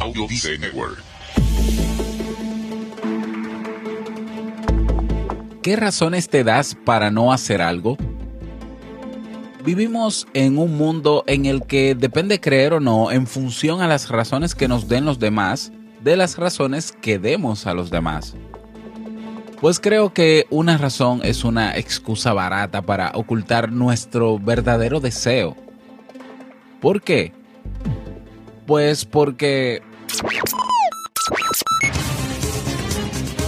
Audio Network. ¿Qué razones te das para no hacer algo? Vivimos en un mundo en el que depende creer o no en función a las razones que nos den los demás, de las razones que demos a los demás. Pues creo que una razón es una excusa barata para ocultar nuestro verdadero deseo. ¿Por qué? Pues porque Thank you.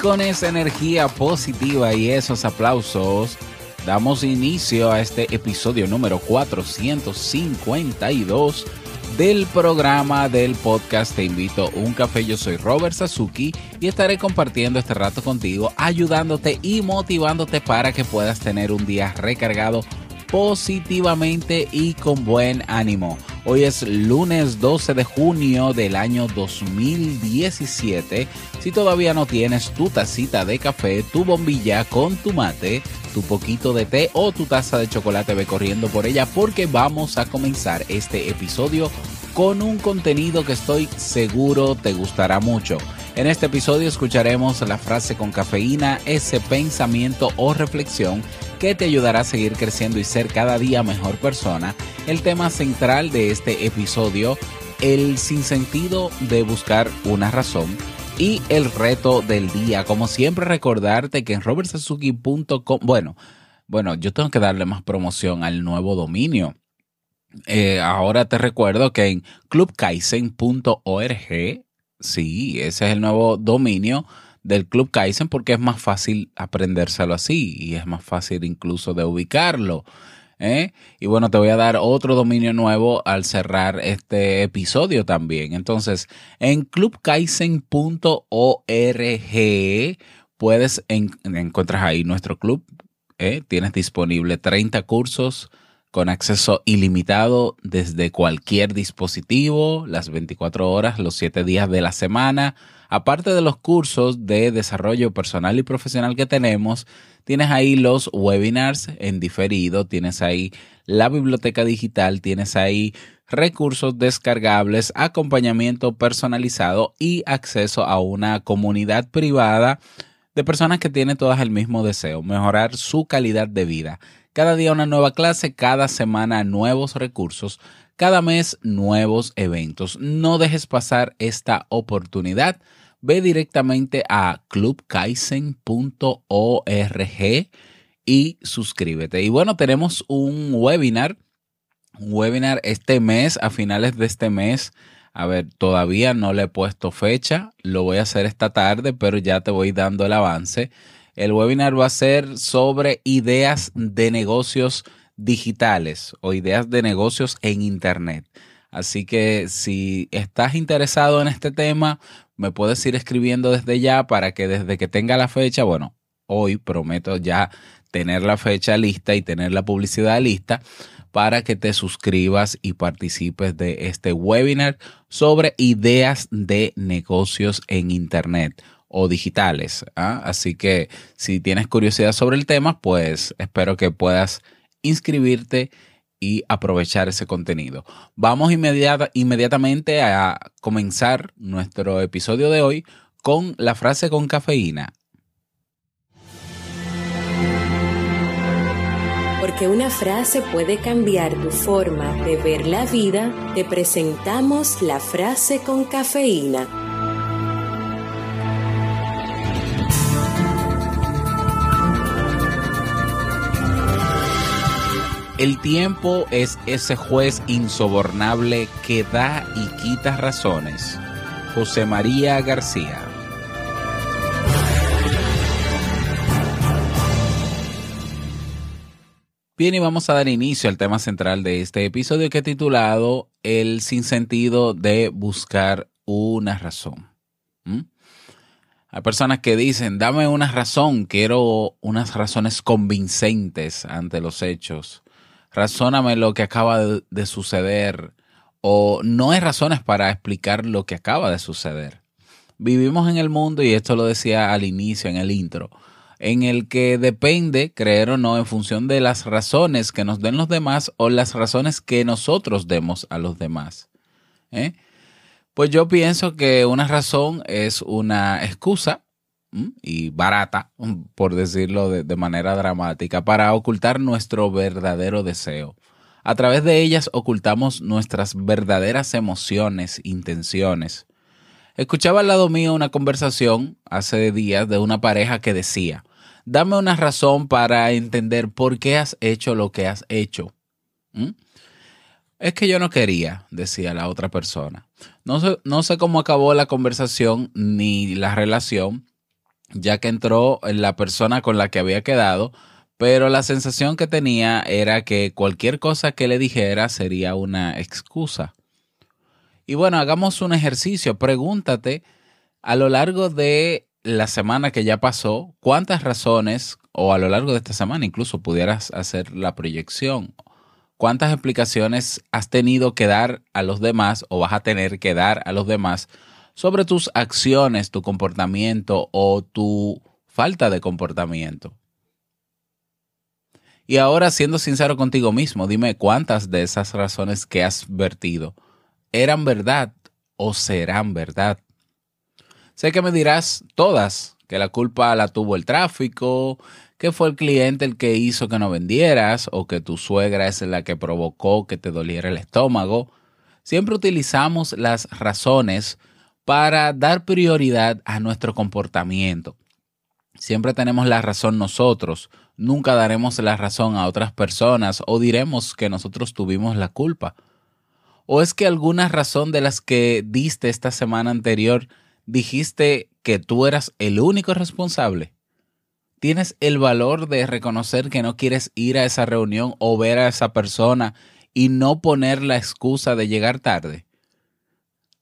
Con esa energía positiva y esos aplausos, damos inicio a este episodio número 452 del programa del podcast Te invito a un café. Yo soy Robert Sasuki y estaré compartiendo este rato contigo, ayudándote y motivándote para que puedas tener un día recargado positivamente y con buen ánimo. Hoy es lunes 12 de junio del año 2017. Si todavía no tienes tu tacita de café, tu bombilla con tu mate, tu poquito de té o tu taza de chocolate, ve corriendo por ella porque vamos a comenzar este episodio con un contenido que estoy seguro te gustará mucho. En este episodio escucharemos la frase con cafeína, ese pensamiento o reflexión que te ayudará a seguir creciendo y ser cada día mejor persona. El tema central de este episodio, el sinsentido de buscar una razón y el reto del día. Como siempre recordarte que en robertsazuki.com, bueno, bueno, yo tengo que darle más promoción al nuevo dominio. Eh, ahora te recuerdo que en clubkaisen.org, sí, ese es el nuevo dominio del Club Kaizen porque es más fácil aprendérselo así y es más fácil incluso de ubicarlo. ¿eh? Y bueno, te voy a dar otro dominio nuevo al cerrar este episodio también. Entonces, en clubkaizen.org puedes en, encontrar ahí nuestro club. ¿eh? Tienes disponible 30 cursos con acceso ilimitado desde cualquier dispositivo, las 24 horas, los 7 días de la semana. Aparte de los cursos de desarrollo personal y profesional que tenemos, tienes ahí los webinars en diferido, tienes ahí la biblioteca digital, tienes ahí recursos descargables, acompañamiento personalizado y acceso a una comunidad privada de personas que tienen todas el mismo deseo, mejorar su calidad de vida. Cada día una nueva clase, cada semana nuevos recursos, cada mes nuevos eventos. No dejes pasar esta oportunidad. Ve directamente a clubkaisen.org y suscríbete. Y bueno, tenemos un webinar, un webinar este mes, a finales de este mes. A ver, todavía no le he puesto fecha, lo voy a hacer esta tarde, pero ya te voy dando el avance. El webinar va a ser sobre ideas de negocios digitales o ideas de negocios en Internet. Así que si estás interesado en este tema, me puedes ir escribiendo desde ya para que desde que tenga la fecha, bueno, hoy prometo ya tener la fecha lista y tener la publicidad lista para que te suscribas y participes de este webinar sobre ideas de negocios en Internet o digitales. ¿ah? Así que si tienes curiosidad sobre el tema, pues espero que puedas inscribirte y aprovechar ese contenido. Vamos inmediata, inmediatamente a comenzar nuestro episodio de hoy con la frase con cafeína. Porque una frase puede cambiar tu forma de ver la vida, te presentamos la frase con cafeína. El tiempo es ese juez insobornable que da y quita razones. José María García. Bien, y vamos a dar inicio al tema central de este episodio que he titulado El sinsentido de buscar una razón. ¿Mm? Hay personas que dicen, dame una razón, quiero unas razones convincentes ante los hechos. Razóname lo que acaba de, de suceder. O no hay razones para explicar lo que acaba de suceder. Vivimos en el mundo, y esto lo decía al inicio, en el intro, en el que depende, creer o no, en función de las razones que nos den los demás o las razones que nosotros demos a los demás. ¿eh? Pues yo pienso que una razón es una excusa y barata, por decirlo de, manera dramática, para ocultar nuestro verdadero deseo. A través de ellas ocultamos nuestras verdaderas emociones, intenciones. Escuchaba al lado mío una conversación hace días de una pareja que decía, dame una razón para entender por qué has hecho lo que has hecho. Es que yo no quería, decía la otra persona. No sé, no sé cómo acabó la conversación ni la relación, ya que entró la persona con la que había quedado, pero la sensación que tenía era que cualquier cosa que le dijera sería una excusa. Y bueno, hagamos un ejercicio. Pregúntate a lo largo de la semana que ya pasó, cuántas razones, o a lo largo de esta semana incluso pudieras hacer la proyección, cuántas explicaciones has tenido que dar a los demás o vas a tener que dar a los demás sobre tus acciones, tu comportamiento o tu falta de comportamiento. Y ahora, siendo sincero contigo mismo, dime cuántas de esas razones que has vertido eran verdad o serán verdad. Sé que me dirás todas, que la culpa la tuvo el tráfico, que fue el cliente el que hizo que no vendieras o que tu suegra es la que provocó que te doliera el estómago. Siempre utilizamos las razones para dar prioridad a nuestro comportamiento. Siempre tenemos la razón nosotros, nunca daremos la razón a otras personas o diremos que nosotros tuvimos la culpa. ¿O es que alguna razón de las que diste esta semana anterior dijiste que tú eras el único responsable? ¿Tienes el valor de reconocer que no quieres ir a esa reunión o ver a esa persona y no poner la excusa de llegar tarde?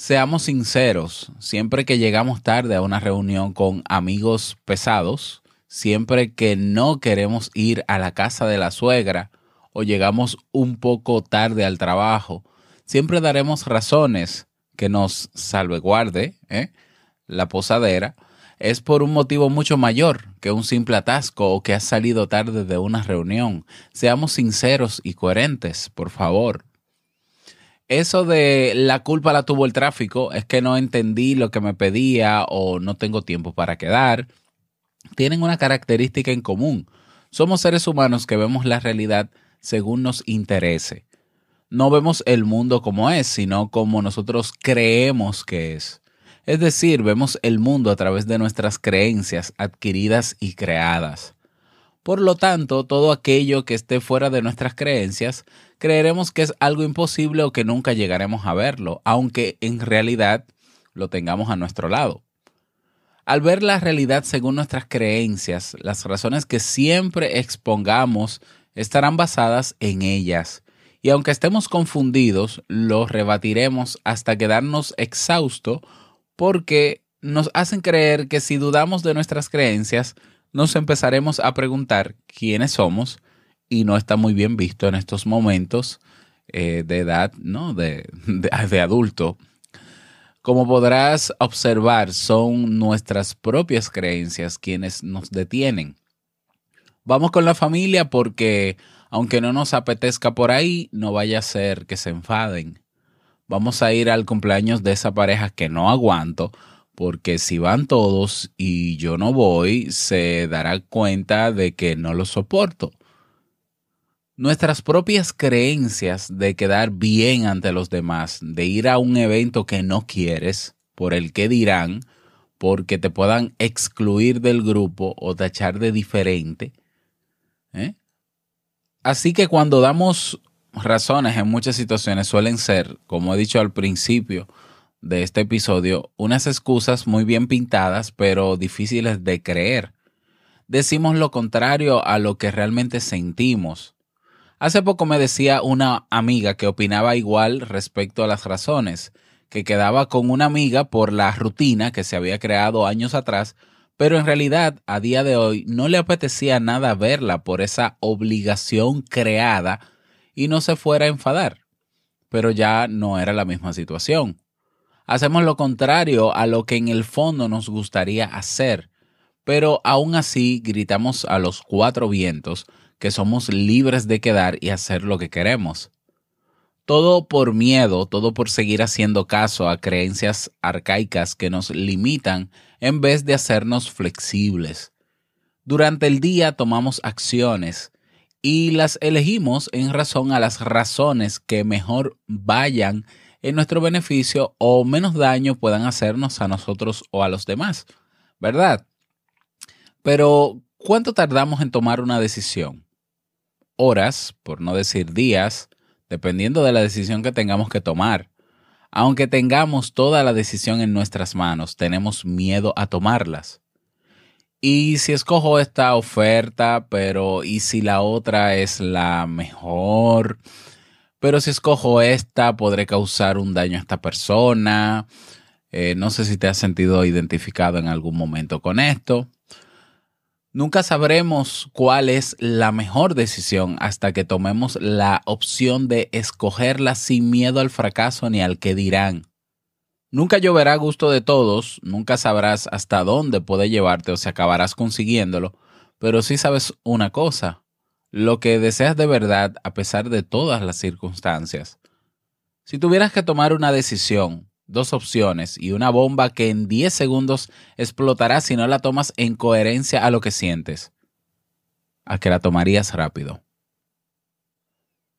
Seamos sinceros, siempre que llegamos tarde a una reunión con amigos pesados, siempre que no queremos ir a la casa de la suegra o llegamos un poco tarde al trabajo, siempre daremos razones que nos salvaguarde, ¿eh? la posadera, es por un motivo mucho mayor que un simple atasco o que has salido tarde de una reunión. Seamos sinceros y coherentes, por favor. Eso de la culpa la tuvo el tráfico, es que no entendí lo que me pedía o no tengo tiempo para quedar, tienen una característica en común. Somos seres humanos que vemos la realidad según nos interese. No vemos el mundo como es, sino como nosotros creemos que es. Es decir, vemos el mundo a través de nuestras creencias adquiridas y creadas. Por lo tanto, todo aquello que esté fuera de nuestras creencias, creeremos que es algo imposible o que nunca llegaremos a verlo, aunque en realidad lo tengamos a nuestro lado. Al ver la realidad según nuestras creencias, las razones que siempre expongamos estarán basadas en ellas. Y aunque estemos confundidos, lo rebatiremos hasta quedarnos exhausto porque nos hacen creer que si dudamos de nuestras creencias, nos empezaremos a preguntar quiénes somos y no está muy bien visto en estos momentos eh, de edad, ¿no? De, de adulto. Como podrás observar, son nuestras propias creencias quienes nos detienen. Vamos con la familia porque, aunque no nos apetezca por ahí, no vaya a ser que se enfaden vamos a ir al cumpleaños de esa pareja que no aguanto, porque si van todos y yo no voy, se dará cuenta de que no lo soporto. Nuestras propias creencias de quedar bien ante los demás, de ir a un evento que no quieres, por el que dirán, porque te puedan excluir del grupo o tachar de diferente, ¿eh? Así que cuando damos razones en muchas situaciones suelen ser, como he dicho al principio de este episodio, unas excusas muy bien pintadas pero difíciles de creer. Decimos lo contrario a lo que realmente sentimos. Hace poco me decía una amiga que opinaba igual respecto a las razones, que quedaba con una amiga por la rutina que se había creado años atrás, pero en realidad a día de hoy no le apetecía nada verla por esa obligación creada y no se fuera a enfadar. Pero ya no era la misma situación. Hacemos lo contrario a lo que en el fondo nos gustaría hacer, pero aún así gritamos a los cuatro vientos que somos libres de quedar y hacer lo que queremos. Todo por miedo, todo por seguir haciendo caso a creencias arcaicas que nos limitan en vez de hacernos flexibles. Durante el día tomamos acciones y las elegimos en razón a las razones que mejor vayan en nuestro beneficio o menos daño puedan hacernos a nosotros o a los demás, ¿verdad? Pero, ¿cuánto tardamos en tomar una decisión? Horas, por no decir días, dependiendo de la decisión que tengamos que tomar. Aunque tengamos toda la decisión en nuestras manos, tenemos miedo a tomarlas. Y si escojo esta oferta, pero ¿y si la otra es la mejor? Pero si escojo esta, podré causar un daño a esta persona. Eh, no sé si te has sentido identificado en algún momento con esto. Nunca sabremos cuál es la mejor decisión hasta que tomemos la opción de escogerla sin miedo al fracaso ni al que dirán. Nunca lloverá a gusto de todos, nunca sabrás hasta dónde puede llevarte o si acabarás consiguiéndolo, pero sí sabes una cosa, lo que deseas de verdad a pesar de todas las circunstancias. Si tuvieras que tomar una decisión, dos opciones y una bomba que en 10 segundos explotará si no la tomas en coherencia a lo que sientes, a que la tomarías rápido.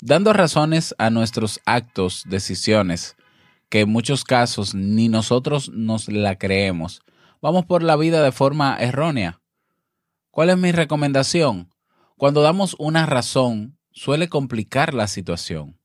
Dando razones a nuestros actos, decisiones, que en muchos casos ni nosotros nos la creemos. Vamos por la vida de forma errónea. ¿Cuál es mi recomendación? Cuando damos una razón, suele complicar la situación.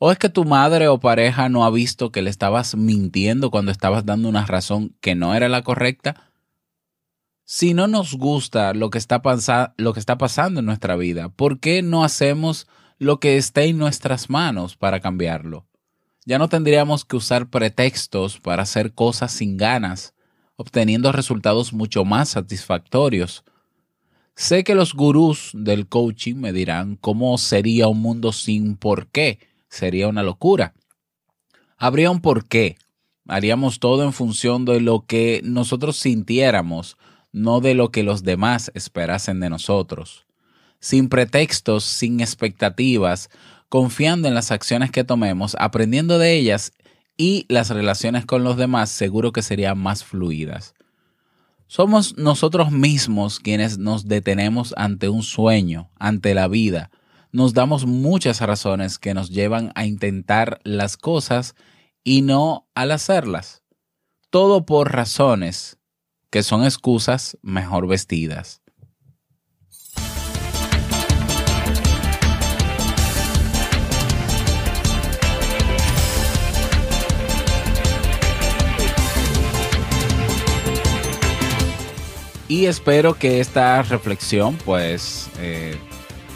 ¿O es que tu madre o pareja no ha visto que le estabas mintiendo cuando estabas dando una razón que no era la correcta? Si no nos gusta lo que está, pasando en nuestra vida, ¿por qué no hacemos lo que esté en nuestras manos para cambiarlo? Ya no tendríamos que usar pretextos para hacer cosas sin ganas, obteniendo resultados mucho más satisfactorios. Sé que los gurús del coaching me dirán cómo sería un mundo sin por qué. Sería una locura. Habría un por qué. Haríamos todo en función de lo que nosotros sintiéramos, no de lo que los demás esperasen de nosotros. Sin pretextos, sin expectativas, confiando en las acciones que tomemos, aprendiendo de ellas y las relaciones con los demás seguro que serían más fluidas. Somos nosotros mismos quienes nos detenemos ante un sueño, ante la vida. Nos damos muchas razones que nos llevan a intentar las cosas y no al hacerlas. Todo por razones que son excusas mejor vestidas. Y espero que esta reflexión pues eh,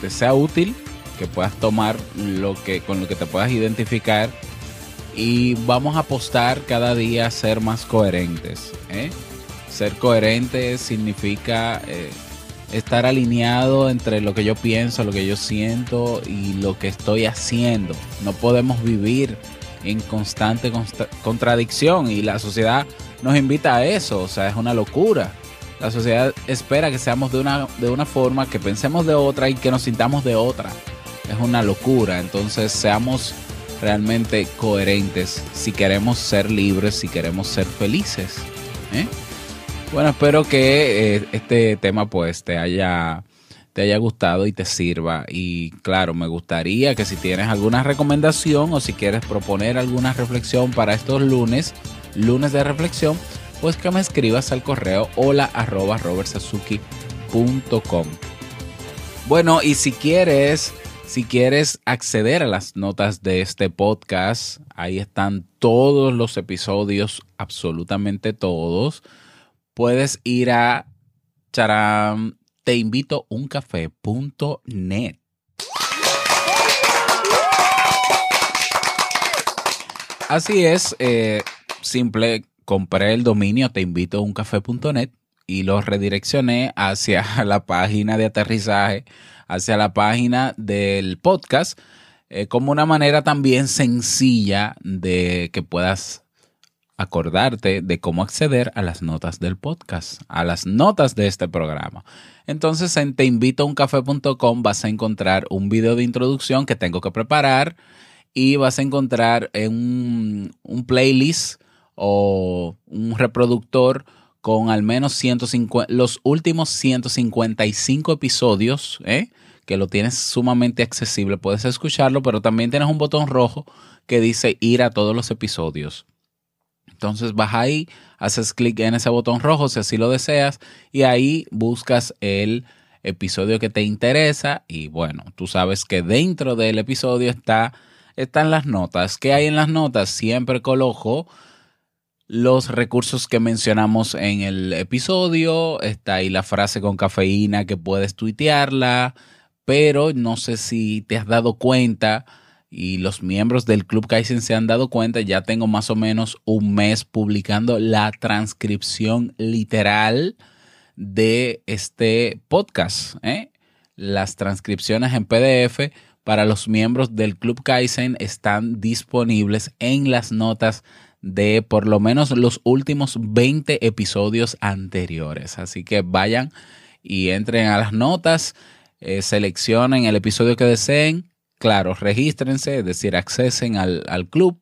te sea útil, que puedas tomar lo que, con lo que te puedas identificar y vamos a apostar cada día a ser más coherentes. ¿eh? Ser coherente significa eh, estar alineado entre lo que yo pienso, lo que yo siento y lo que estoy haciendo. No podemos vivir en constante contradicción y la sociedad nos invita a eso, o sea, es una locura. La sociedad espera que seamos de una, de una forma, que pensemos de otra y que nos sintamos de otra. Es una locura. Entonces seamos realmente coherentes si queremos ser libres, si queremos ser felices. ¿eh? Bueno, espero que eh, este tema pues te haya, te haya gustado y te sirva. Y claro, me gustaría que si tienes alguna recomendación o si quieres proponer alguna reflexión para estos lunes, lunes de reflexión, pues que me escribas al correo hola arroba robertsazuki.com. Bueno, y si quieres, si quieres acceder a las notas de este podcast, ahí están todos los episodios, absolutamente todos. Puedes ir a charam, teinvitouncafé.net. Así es, eh, simple, compré el dominio teinvitouncafé.net y lo redireccioné hacia la página de aterrizaje, hacia la página del podcast, eh, como una manera también sencilla de que puedas acordarte de cómo acceder a las notas del podcast, a las notas de este programa. Entonces en teinvitouncafé.com vas a encontrar un video de introducción que tengo que preparar y vas a encontrar un, un playlist o un reproductor con al menos 150, los últimos 155 episodios, ¿eh? que lo tienes sumamente accesible, puedes escucharlo, pero también tienes un botón rojo que dice ir a todos los episodios. Entonces vas ahí, haces clic en ese botón rojo si así lo deseas y ahí buscas el episodio que te interesa y bueno, tú sabes que dentro del episodio está, están las notas. ¿Qué hay en las notas? Siempre coloco los recursos que mencionamos en el episodio. Está ahí la frase con cafeína que puedes tuitearla, pero no sé si te has dado cuenta y los miembros del Club Kaizen se han dado cuenta, ya tengo más o menos un mes publicando la transcripción literal de este podcast. ¿eh? Las transcripciones en PDF para los miembros del Club Kaizen están disponibles en las notas de por lo menos los últimos 20 episodios anteriores. Así que vayan y entren a las notas, eh, seleccionen el episodio que deseen. Claro, regístrense, es decir, accesen al, al club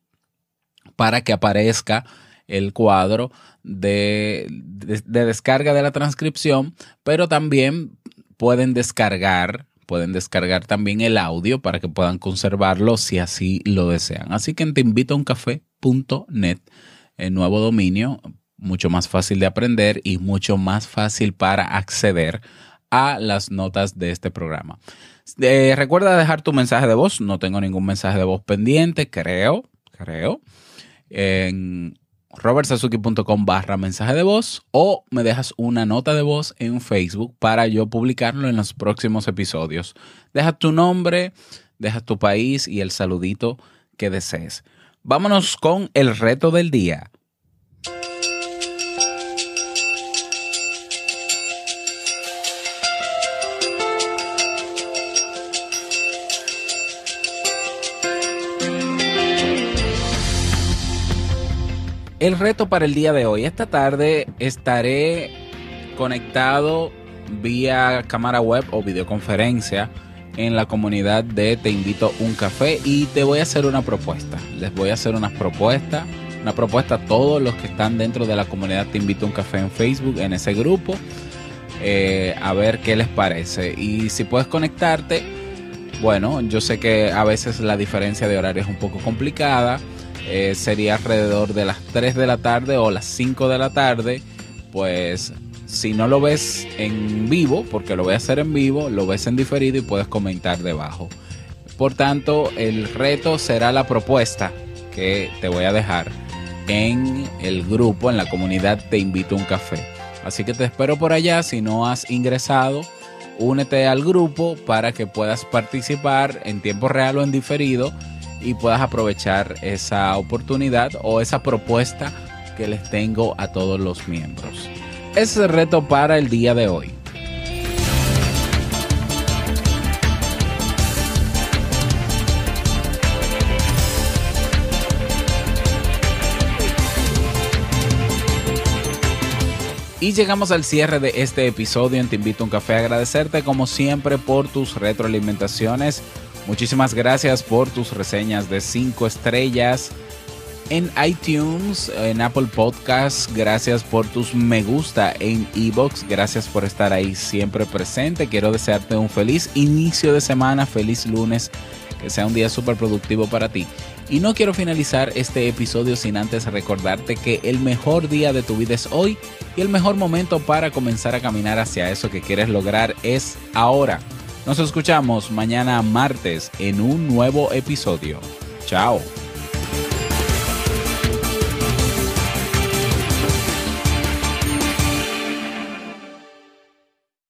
para que aparezca el cuadro de, de, de, descarga de la transcripción, pero también pueden descargar, pueden descargar también el audio para que puedan conservarlo si así lo desean. Así que te invito a un café .net, el nuevo dominio, mucho más fácil de aprender y mucho más fácil para acceder a las notas de este programa. Eh, recuerda dejar tu mensaje de voz, no tengo ningún mensaje de voz pendiente, creo, creo, en robertsazuki.com barra mensaje de voz o me dejas una nota de voz en Facebook para yo publicarlo en los próximos episodios. Deja tu nombre, deja tu país y el saludito que desees. Vámonos con el reto del día. El reto para el día de hoy. Esta tarde estaré conectado vía cámara web o videoconferencia en la comunidad de Te invito un café y te voy a hacer una propuesta. Les voy a hacer una propuesta, una propuesta a todos los que están dentro de la comunidad Te invito un café en Facebook, en ese grupo, eh, a ver qué les parece. Y si puedes conectarte, bueno, yo sé que a veces la diferencia de horario es un poco complicada. Eh, sería alrededor de las 3 de la tarde o las 5 de la tarde. Pues si no lo ves en vivo, porque lo voy a hacer en vivo, lo ves en diferido y puedes comentar debajo. Por tanto, el reto será la propuesta que te voy a dejar en el grupo, en la comunidad Te invito a un café. Así que te espero por allá. Si no has ingresado, únete al grupo para que puedas participar en tiempo real o en diferido y puedas aprovechar esa oportunidad o esa propuesta que les tengo a todos los miembros. Ese es el reto para el día de hoy. Y llegamos al cierre de este episodio en Te Invito a un Café. Agradecerte como siempre por tus retroalimentaciones. Muchísimas gracias por tus reseñas de 5 estrellas en iTunes, en Apple Podcasts. Gracias por tus me gusta en Evox. Gracias por estar ahí siempre presente. Quiero desearte un feliz inicio de semana, feliz lunes, que sea un día súper productivo para ti. Y no quiero finalizar este episodio sin antes recordarte que el mejor día de tu vida es hoy y el mejor momento para comenzar a caminar hacia eso que quieres lograr es ahora. Nos escuchamos mañana martes en un nuevo episodio. Chao.